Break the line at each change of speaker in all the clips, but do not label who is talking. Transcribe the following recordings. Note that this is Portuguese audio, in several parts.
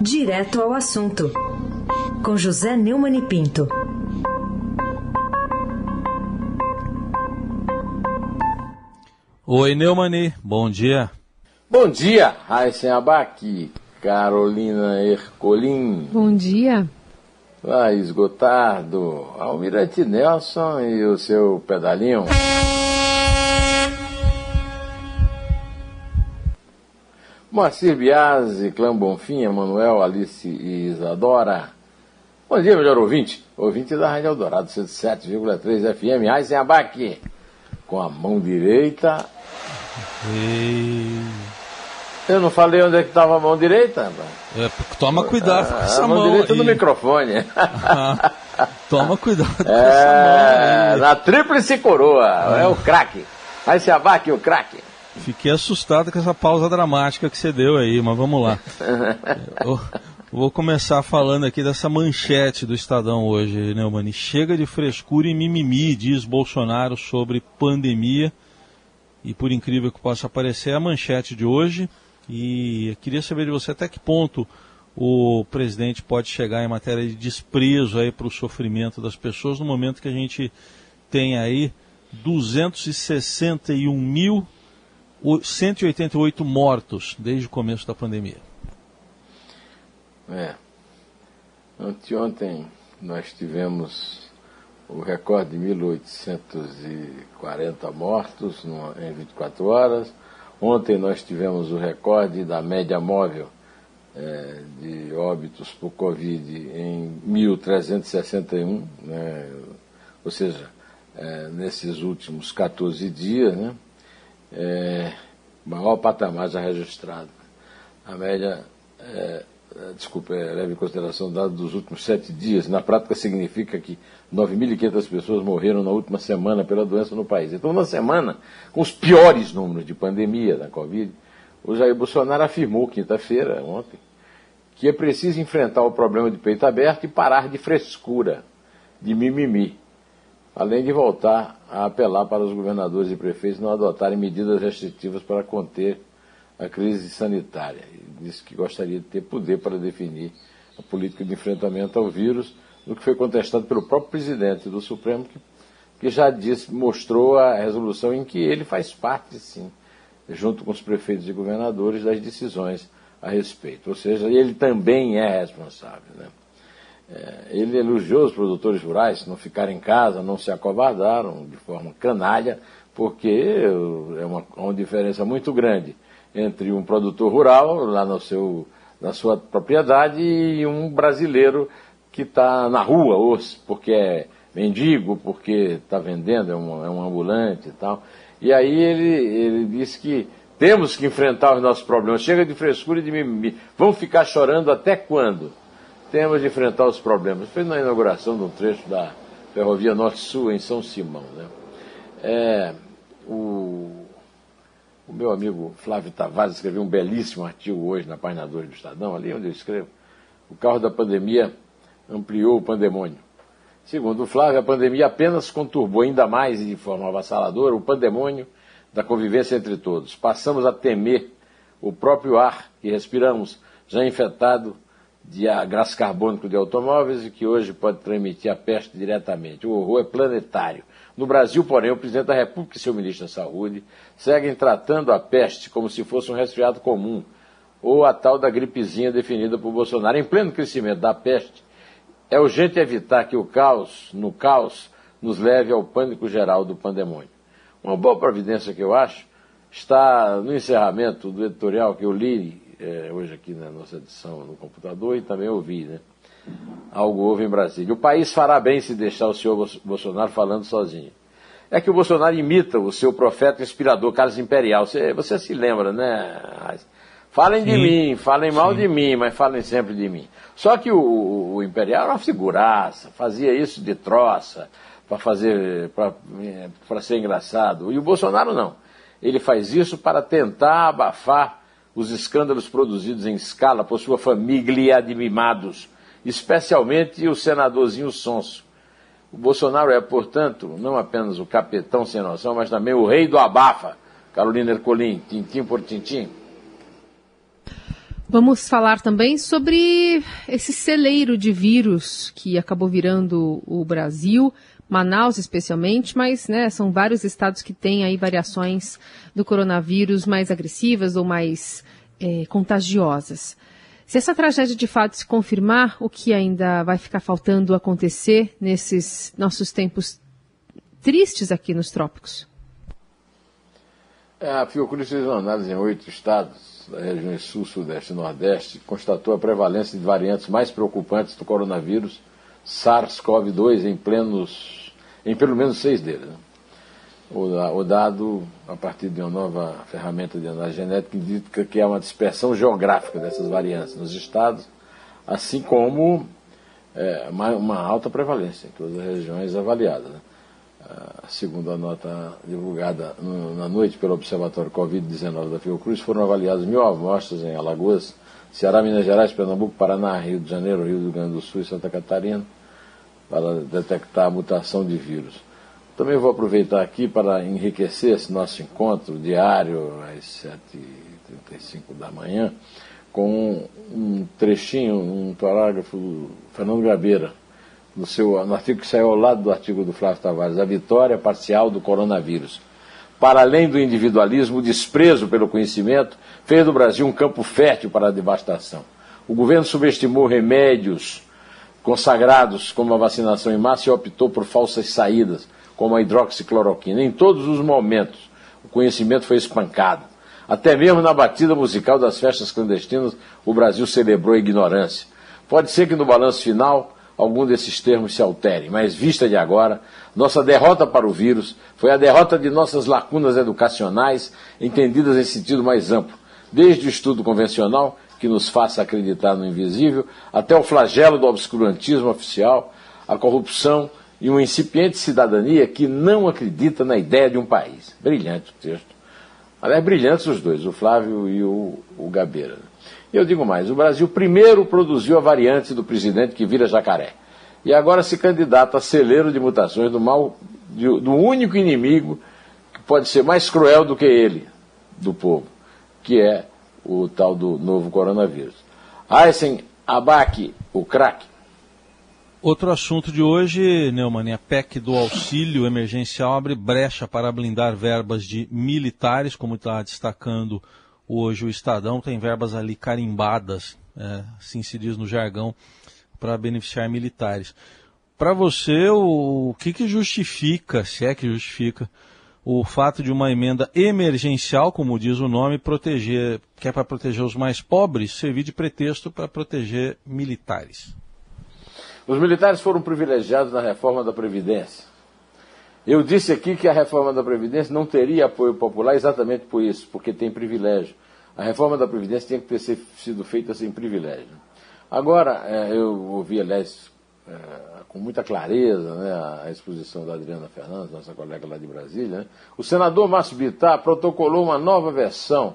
Direto ao assunto, com José Neumann e Pinto.
Oi, Neumani, bom dia.
Bom dia, Raíssen Abac, Carolina Ercolim.
Bom dia.
Laís Gotardo, Almirante Nelson e o seu pedalinho. Moacir Biasi, Clã Bonfim, Emanuel, Alice e Isadora. Bom dia, melhor ouvinte. Ouvinte da Rádio Eldorado, 107,3 FM, Aysen Abac. Com a mão direita.
Ei.
Eu não falei onde é que estava a mão direita?
É, toma cuidado com essa
a
mão.
mão direita
aí.
no microfone.
Toma cuidado com
É,
essa mão.
na tríplice coroa. É o craque. Abac, o craque.
Fiquei assustado com essa pausa dramática que você deu aí, mas vamos lá. Eu vou começar falando aqui dessa manchete do Estadão hoje, Neumani. Chega de frescura e mimimi, diz Bolsonaro sobre pandemia. E por incrível que possa parecer, é a manchete de hoje. E eu queria saber de você até que ponto o presidente pode chegar em matéria de desprezo aí para o sofrimento das pessoas no momento que a gente tem aí 261.188 mortos desde o começo da pandemia.
É. Anteontem nós tivemos o recorde de 1.840 mortos numa- em 24 horas. Ontem nós tivemos o recorde da média móvel eh, de óbitos por Covid em 1.361, né? ou seja, eh, nesses últimos 14 dias, né? É, maior patamar já registrado. A média, é, é, desculpa, é, leva em consideração o dado dos últimos sete dias. Na prática, significa que 9.500 pessoas morreram na última semana pela doença no país. Então, na semana, com os piores números de pandemia da Covid, o Jair Bolsonaro afirmou, quinta-feira, ontem, que é preciso enfrentar o problema de peito aberto e parar de frescura, de mimimi além de voltar a apelar para os governadores e prefeitos não adotarem medidas restritivas para conter a crise sanitária. E disse que gostaria de ter poder para definir a política de enfrentamento ao vírus, no que foi contestado pelo próprio presidente do Supremo, que, que já disse, mostrou a resolução em que ele faz parte, sim, junto com os prefeitos e governadores, das decisões a respeito. Ou seja, ele também é responsável. Né? É, ele elogiou os produtores rurais, não ficaram em casa, não se acovardaram de forma canalha, porque é uma, uma diferença muito grande entre um produtor rural, lá no seu, na sua propriedade, e um brasileiro que está na rua, ou porque é mendigo, porque está vendendo, é um, é um ambulante e tal. E aí ele, ele disse que temos que enfrentar os nossos problemas. Chega de frescura e de mimimi. Vamos ficar chorando até quando? Temos de enfrentar os problemas. Foi na inauguração de um trecho da Ferrovia Norte-Sul em São Simão. Né? É, o, o meu amigo Flávio Tavares escreveu um belíssimo artigo hoje na página 2 do Estadão, ali onde eu escrevo. O carro da pandemia ampliou o pandemônio. Segundo o Flávio, a pandemia apenas conturbou ainda mais e de forma avassaladora o pandemônio da convivência entre todos. Passamos a temer o próprio ar que respiramos, já infectado de gás carbônico de automóveis e que hoje pode transmitir a peste diretamente. O horror é planetário. No Brasil, porém, o presidente da República e seu ministro da Saúde seguem tratando a peste como se fosse um resfriado comum, ou a tal da gripezinha definida por Bolsonaro. Em pleno crescimento da peste, é urgente evitar que o caos, no caos, nos leve ao pânico geral do pandemônio. Uma boa providência que eu acho está no encerramento do editorial que eu li é, hoje aqui na nossa edição no computador e também ouvi, né? Algo houve em Brasília. O país fará bem se deixar o senhor Bolsonaro falando sozinho. É que o Bolsonaro imita o seu profeta inspirador, Carlos Imperial. Você, você se lembra, né? Falem de
Sim.
mim, falem mal
Sim.
de mim, mas falem sempre de mim. Só que o, o Imperial era uma figuraça, fazia isso de troça, para fazer, para ser engraçado. E o Bolsonaro não. Ele faz isso para tentar abafar os escândalos produzidos em escala por sua família de mimados, especialmente o senadorzinho Sonso. O Bolsonaro é, portanto, não apenas o capetão sem noção, mas também o rei do abafa. Carolina Ercolim, tintim por tintim.
Vamos falar também sobre esse celeiro de vírus que acabou virando o Brasil, Manaus especialmente, mas né, são vários estados que têm aí variações do coronavírus mais agressivas ou mais é, contagiosas. Se essa tragédia de fato se confirmar, o que ainda vai ficar faltando acontecer nesses nossos tempos tristes aqui nos trópicos?
É, a Fiocruz fez uma análise em oito estados das regiões Sul, Sudeste e Nordeste, constatou a prevalência de variantes mais preocupantes do coronavírus SARS-CoV-2 em, plenos, em pelo menos seis deles. Né? O, dado, a partir de uma nova ferramenta de análise genética, indica que há uma dispersão geográfica dessas variantes nos estados, assim como é, uma, uma, alta prevalência em todas as regiões avaliadas. Né? segundo a nota divulgada no, na noite pelo Observatório Covid-19 da Fiocruz, foram avaliadas mil amostras em Alagoas, Ceará, Minas Gerais, Pernambuco, Paraná, Rio de Janeiro, Rio do Grande do Sul e Santa Catarina, para detectar a mutação de vírus. Também vou aproveitar aqui para enriquecer esse nosso encontro diário, às 7h35 da manhã, com um trechinho, um parágrafo Fernando Gabeira, no, seu, no artigo que saiu ao lado do artigo do Flávio Tavares, a vitória parcial do coronavírus. Para além do individualismo, o desprezo pelo conhecimento fez do Brasil um campo fértil para a devastação. O governo subestimou remédios consagrados como a vacinação em massa e optou por falsas saídas, como a hidroxicloroquina. Em todos os momentos, o conhecimento foi espancado. Até mesmo na batida musical das festas clandestinas, o Brasil celebrou a ignorância. Pode ser que no balanço final algum desses termos se alterem, mas vista de agora, nossa derrota para o vírus foi a derrota de nossas lacunas educacionais, entendidas em sentido mais amplo, desde o estudo convencional, que nos faça acreditar no invisível, até o flagelo do obscurantismo oficial, a corrupção e uma incipiente cidadania que não acredita na ideia de um país. Brilhante o texto. Aliás, brilhantes os dois, o Flávio e o, o Gabeira. E eu digo mais: o Brasil primeiro produziu a variante do presidente que vira jacaré. E agora se candidata a celeiro de mutações do mal, do único inimigo que pode ser mais cruel do que ele, do povo, que é o tal do novo coronavírus. Aysen Abac, o craque.
Outro assunto de hoje, Neumann, a PEC do auxílio emergencial abre brecha para blindar verbas de militares, como está destacando Hoje o Estadão tem verbas ali carimbadas, é, assim se diz no jargão, para beneficiar militares. Para você, o, o que, que justifica, se é que justifica, o fato de uma emenda emergencial, como diz o nome, proteger, que é para proteger os mais pobres, servir de pretexto para proteger militares?
Os militares foram privilegiados na reforma da Previdência. Eu disse aqui que a reforma da Previdência não teria apoio popular exatamente por isso, porque tem privilégio. A reforma da Previdência tinha que ter sido feita sem privilégio. Agora, é, eu ouvi, aliás, é, com muita clareza né, a exposição da Adriana Fernandes, nossa colega lá de Brasília. Né, o senador Márcio Bittar protocolou uma nova versão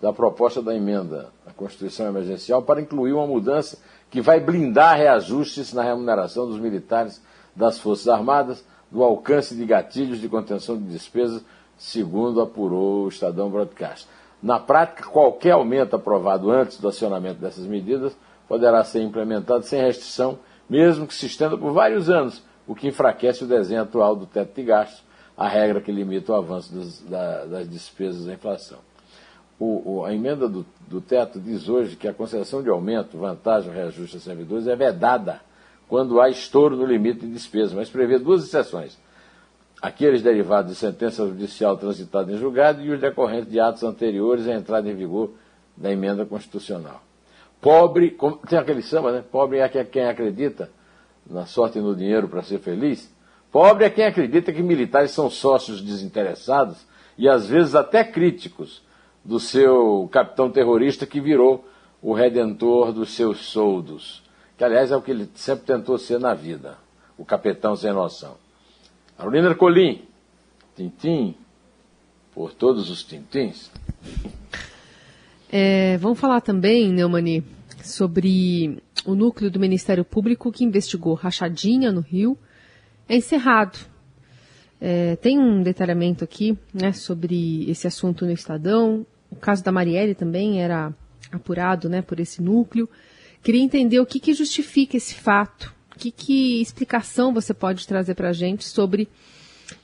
da proposta da emenda à Constituição Emergencial para incluir uma mudança que vai blindar reajustes na remuneração dos militares das Forças Armadas do alcance de gatilhos de contenção de despesas, segundo apurou o Estadão Broadcast. Na prática, qualquer aumento aprovado antes do acionamento dessas medidas poderá ser implementado sem restrição, mesmo que se estenda por vários anos, o que enfraquece o desenho atual do teto de gastos, a regra que limita o avanço das, da, das despesas da inflação. O, o, a emenda do, do, teto diz hoje que a concessão de aumento, vantagem reajuste a servidores é vedada quando há estouro no limite de despesa, mas prevê duas exceções aqueles derivados de sentença judicial transitada em julgado e os decorrentes de atos anteriores à entrada em vigor da emenda constitucional. Pobre, tem aquele samba, né? Pobre é quem acredita na sorte e no dinheiro para ser feliz. Pobre é quem acredita que militares são sócios desinteressados e às vezes até críticos do seu capitão terrorista que virou o redentor dos seus soldos. Que, aliás, é o que ele sempre tentou ser na vida, o capitão sem noção. Carolina Ercolim, Tintim, por todos os tintins.
É, vamos falar também, Neumani, sobre o núcleo do Ministério Público que investigou rachadinha no Rio. É encerrado. É, tem um detalhamento aqui né, sobre esse assunto no Estadão. O caso da Marielle também era apurado né, por esse núcleo. Queria entender o que, que justifica esse fato, que, que explicação você pode trazer para a gente sobre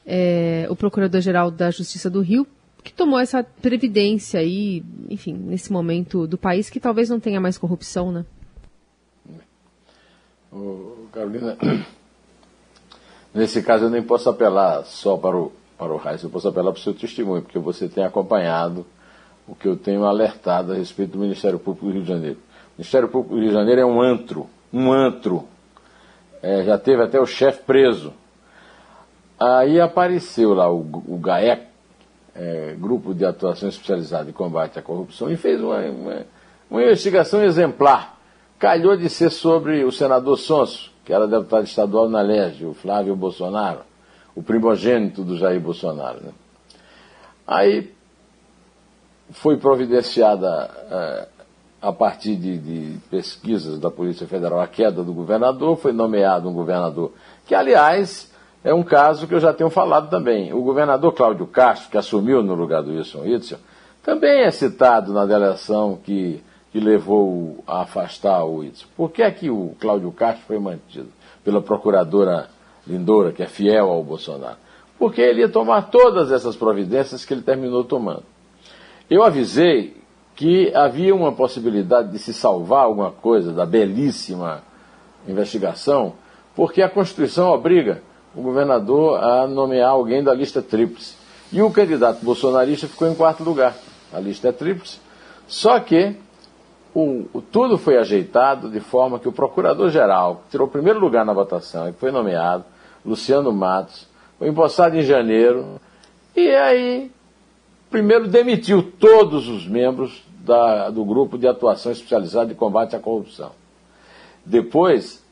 é, o Procurador-Geral da Justiça do Rio, que tomou essa previdência aí, enfim, nesse momento do país que talvez não tenha mais corrupção, né?
Ô, Carolina, nesse caso eu nem posso apelar só para o, para o Reis, eu posso apelar para o seu testemunho, porque você tem acompanhado o que eu tenho alertado a respeito do Ministério Público do Rio de Janeiro. O Ministério Público do Rio de Janeiro é um antro, um antro. É, já teve até o chefe preso. Aí apareceu lá o, o GAEC, é, Grupo de Atuação Especializada em Combate à Corrupção, e fez uma, uma, uma investigação exemplar calhou de ser sobre o senador Sonso, que era deputado estadual na LERJ, o Flávio Bolsonaro, o primogênito do Jair Bolsonaro. Né? Aí foi providenciada, é, a partir de, de, pesquisas da Polícia Federal, a queda do governador, foi nomeado um governador, que aliás é um caso que eu já tenho falado também. O governador Cláudio Castro, que assumiu no lugar do Wilson Witzel, também é citado na delação que que levou a afastar o Whitson. Por que é que o Cláudio Castro foi mantido pela procuradora Lindora, que é fiel ao Bolsonaro? Porque ele ia tomar todas essas providências que ele terminou tomando. Eu avisei que havia uma possibilidade de se salvar alguma coisa da belíssima investigação, porque a Constituição obriga o governador a nomear alguém da lista tríplice. E o candidato bolsonarista ficou em quarto lugar. A lista é tríplice. Só que o, o, tudo foi ajeitado de forma que o procurador-geral, que tirou primeiro lugar na votação e foi nomeado, Luciano Matos, foi empossado em janeiro, e aí primeiro demitiu todos os membros da, do grupo de atuação especializada de combate à corrupção. Depois,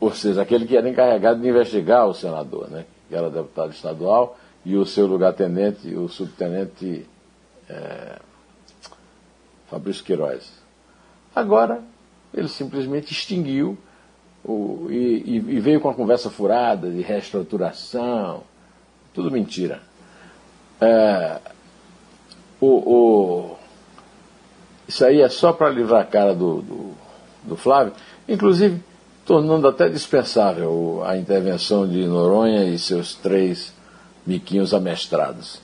ou seja, aquele que era encarregado de investigar o senador, né, que era deputado estadual, e o seu lugar-tenente, o subtenente é, Fabrício Queiroz. Agora, ele simplesmente extinguiu o, e, e, veio com a conversa furada de reestruturação, tudo mentira. É, o, o, isso aí é só para livrar a cara do, do, do, Flávio, inclusive tornando até dispensável a intervenção de Noronha e seus três miquinhos amestrados.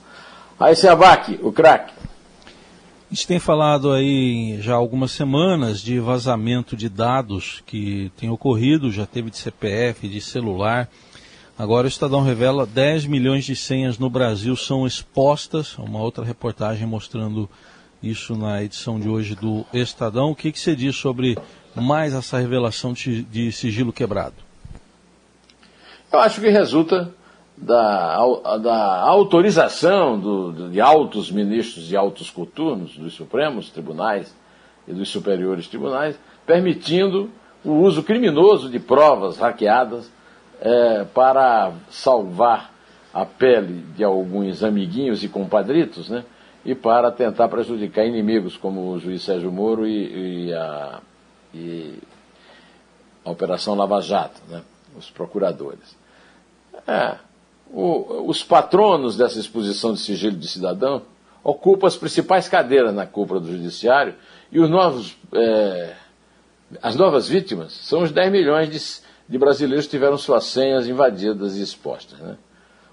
Aí se abaque, o craque.
A gente tem falado aí já algumas semanas de vazamento de dados que tem ocorrido, já teve de CPF, de celular. Agora o Estadão revela 10 milhões de senhas no Brasil são expostas. Uma outra reportagem mostrando isso na edição de hoje do Estadão. O que, que você diz sobre mais essa revelação de, sigilo quebrado?
Eu acho que resulta da, da autorização do, de altos ministros e altos coturnos dos Supremos Tribunais e dos Superiores Tribunais, permitindo o uso criminoso de provas hackeadas é, para salvar a pele de alguns amiguinhos e compadritos, né? E para tentar prejudicar inimigos como o juiz Sérgio Moro e, e, a, e a Operação Lava Jato, né? Os procuradores. É, o, os patronos dessa exposição de sigilo de cidadão ocupam as principais cadeiras na cúpula do judiciário e os novos, é, as novas vítimas são os 10 milhões de, de, brasileiros que tiveram suas senhas invadidas e expostas. Né?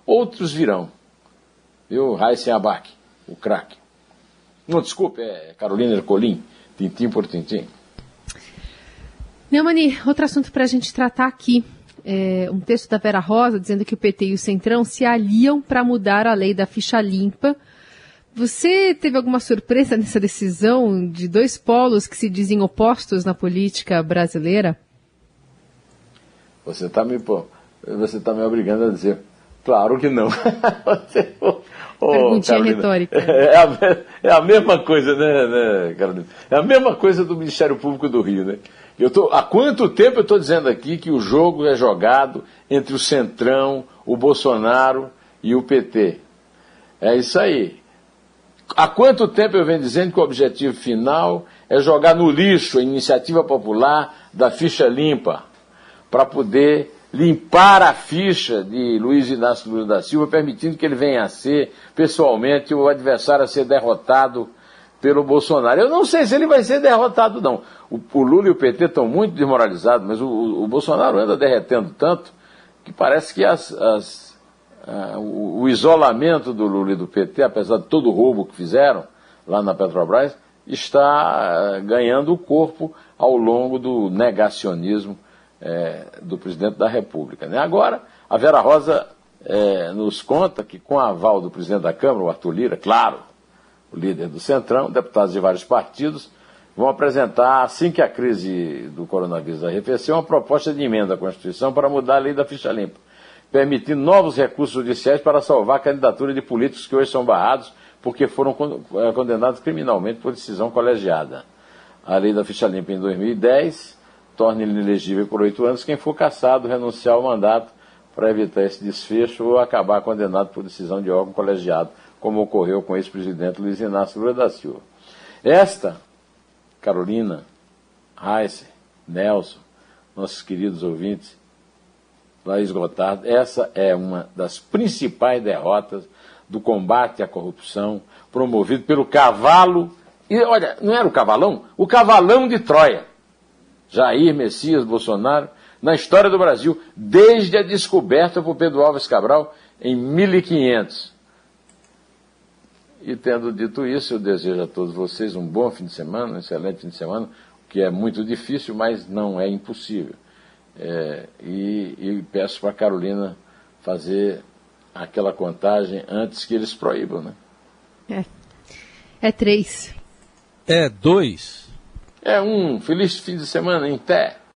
Outros virão. Viu? Raíssen Abac, o craque. Não, desculpe, é Carolina Ercolim, tintim por tintim.
Neumani, outro assunto para a gente tratar aqui é, um texto da Vera Rosa dizendo que o PT e o Centrão se aliam para mudar a lei da ficha limpa. Você teve alguma surpresa nessa decisão de dois polos que se dizem opostos na política brasileira?
Você está me, você tá me obrigando a dizer, claro que não. você,
oh, Perguntinha Carolina, retórica.
É a, é a, mesma coisa, né, né, Carolina? É a mesma coisa do Ministério Público do Rio, né? Eu tô, há quanto tempo eu estou dizendo aqui que o jogo é jogado entre o Centrão, o Bolsonaro e o PT? É isso aí. Há quanto tempo eu venho dizendo que o objetivo final é jogar no lixo a iniciativa popular da ficha limpa, para poder limpar a ficha de Luiz Inácio Lula da Silva, permitindo que ele venha a ser, pessoalmente, o adversário a ser derrotado pelo Bolsonaro. Eu não sei se ele vai ser derrotado, não. O, o Lula e o PT estão muito desmoralizados, mas o, o, Bolsonaro anda derretendo tanto que parece que as, as, o, o isolamento do Lula e do PT, apesar de todo o roubo que fizeram lá na Petrobras, está ganhando o corpo ao longo do negacionismo é, do presidente da República. Né? Agora, a Vera Rosa é, nos conta que, com a aval do presidente da Câmara, o Arthur Lira, claro, o líder do Centrão, deputados de vários partidos, vão apresentar, assim que a crise do coronavírus arrefeceu, uma proposta de emenda à Constituição para mudar a lei da ficha limpa, permitindo novos recursos judiciais para salvar a candidatura de políticos que hoje são barrados porque foram é, condenados criminalmente por decisão colegiada. A lei da ficha limpa em 2010 torna inelegível por oito anos quem for cassado, renunciar ao mandato para evitar esse desfecho ou acabar condenado por decisão de órgão colegiado, como ocorreu com o ex-presidente Luiz Inácio Lula da Silva. Esta, Carolina, Heiser, Nelson, nossos queridos ouvintes, lá esgotado, essa é uma das principais derrotas do combate à corrupção promovido pelo cavalo. E olha, não era o cavalão? O cavalão de Troia. Jair Messias Bolsonaro, na história do Brasil, desde a descoberta por Pedro Alves Cabral em 1500. E tendo dito isso, eu desejo a todos vocês um bom fim de semana, um excelente fim de semana, que é muito difícil, mas não é impossível. É, e, e peço para a Carolina fazer aquela contagem antes que eles proíbam, né?
É. É três.
É dois.
É um. Feliz fim de semana em pé.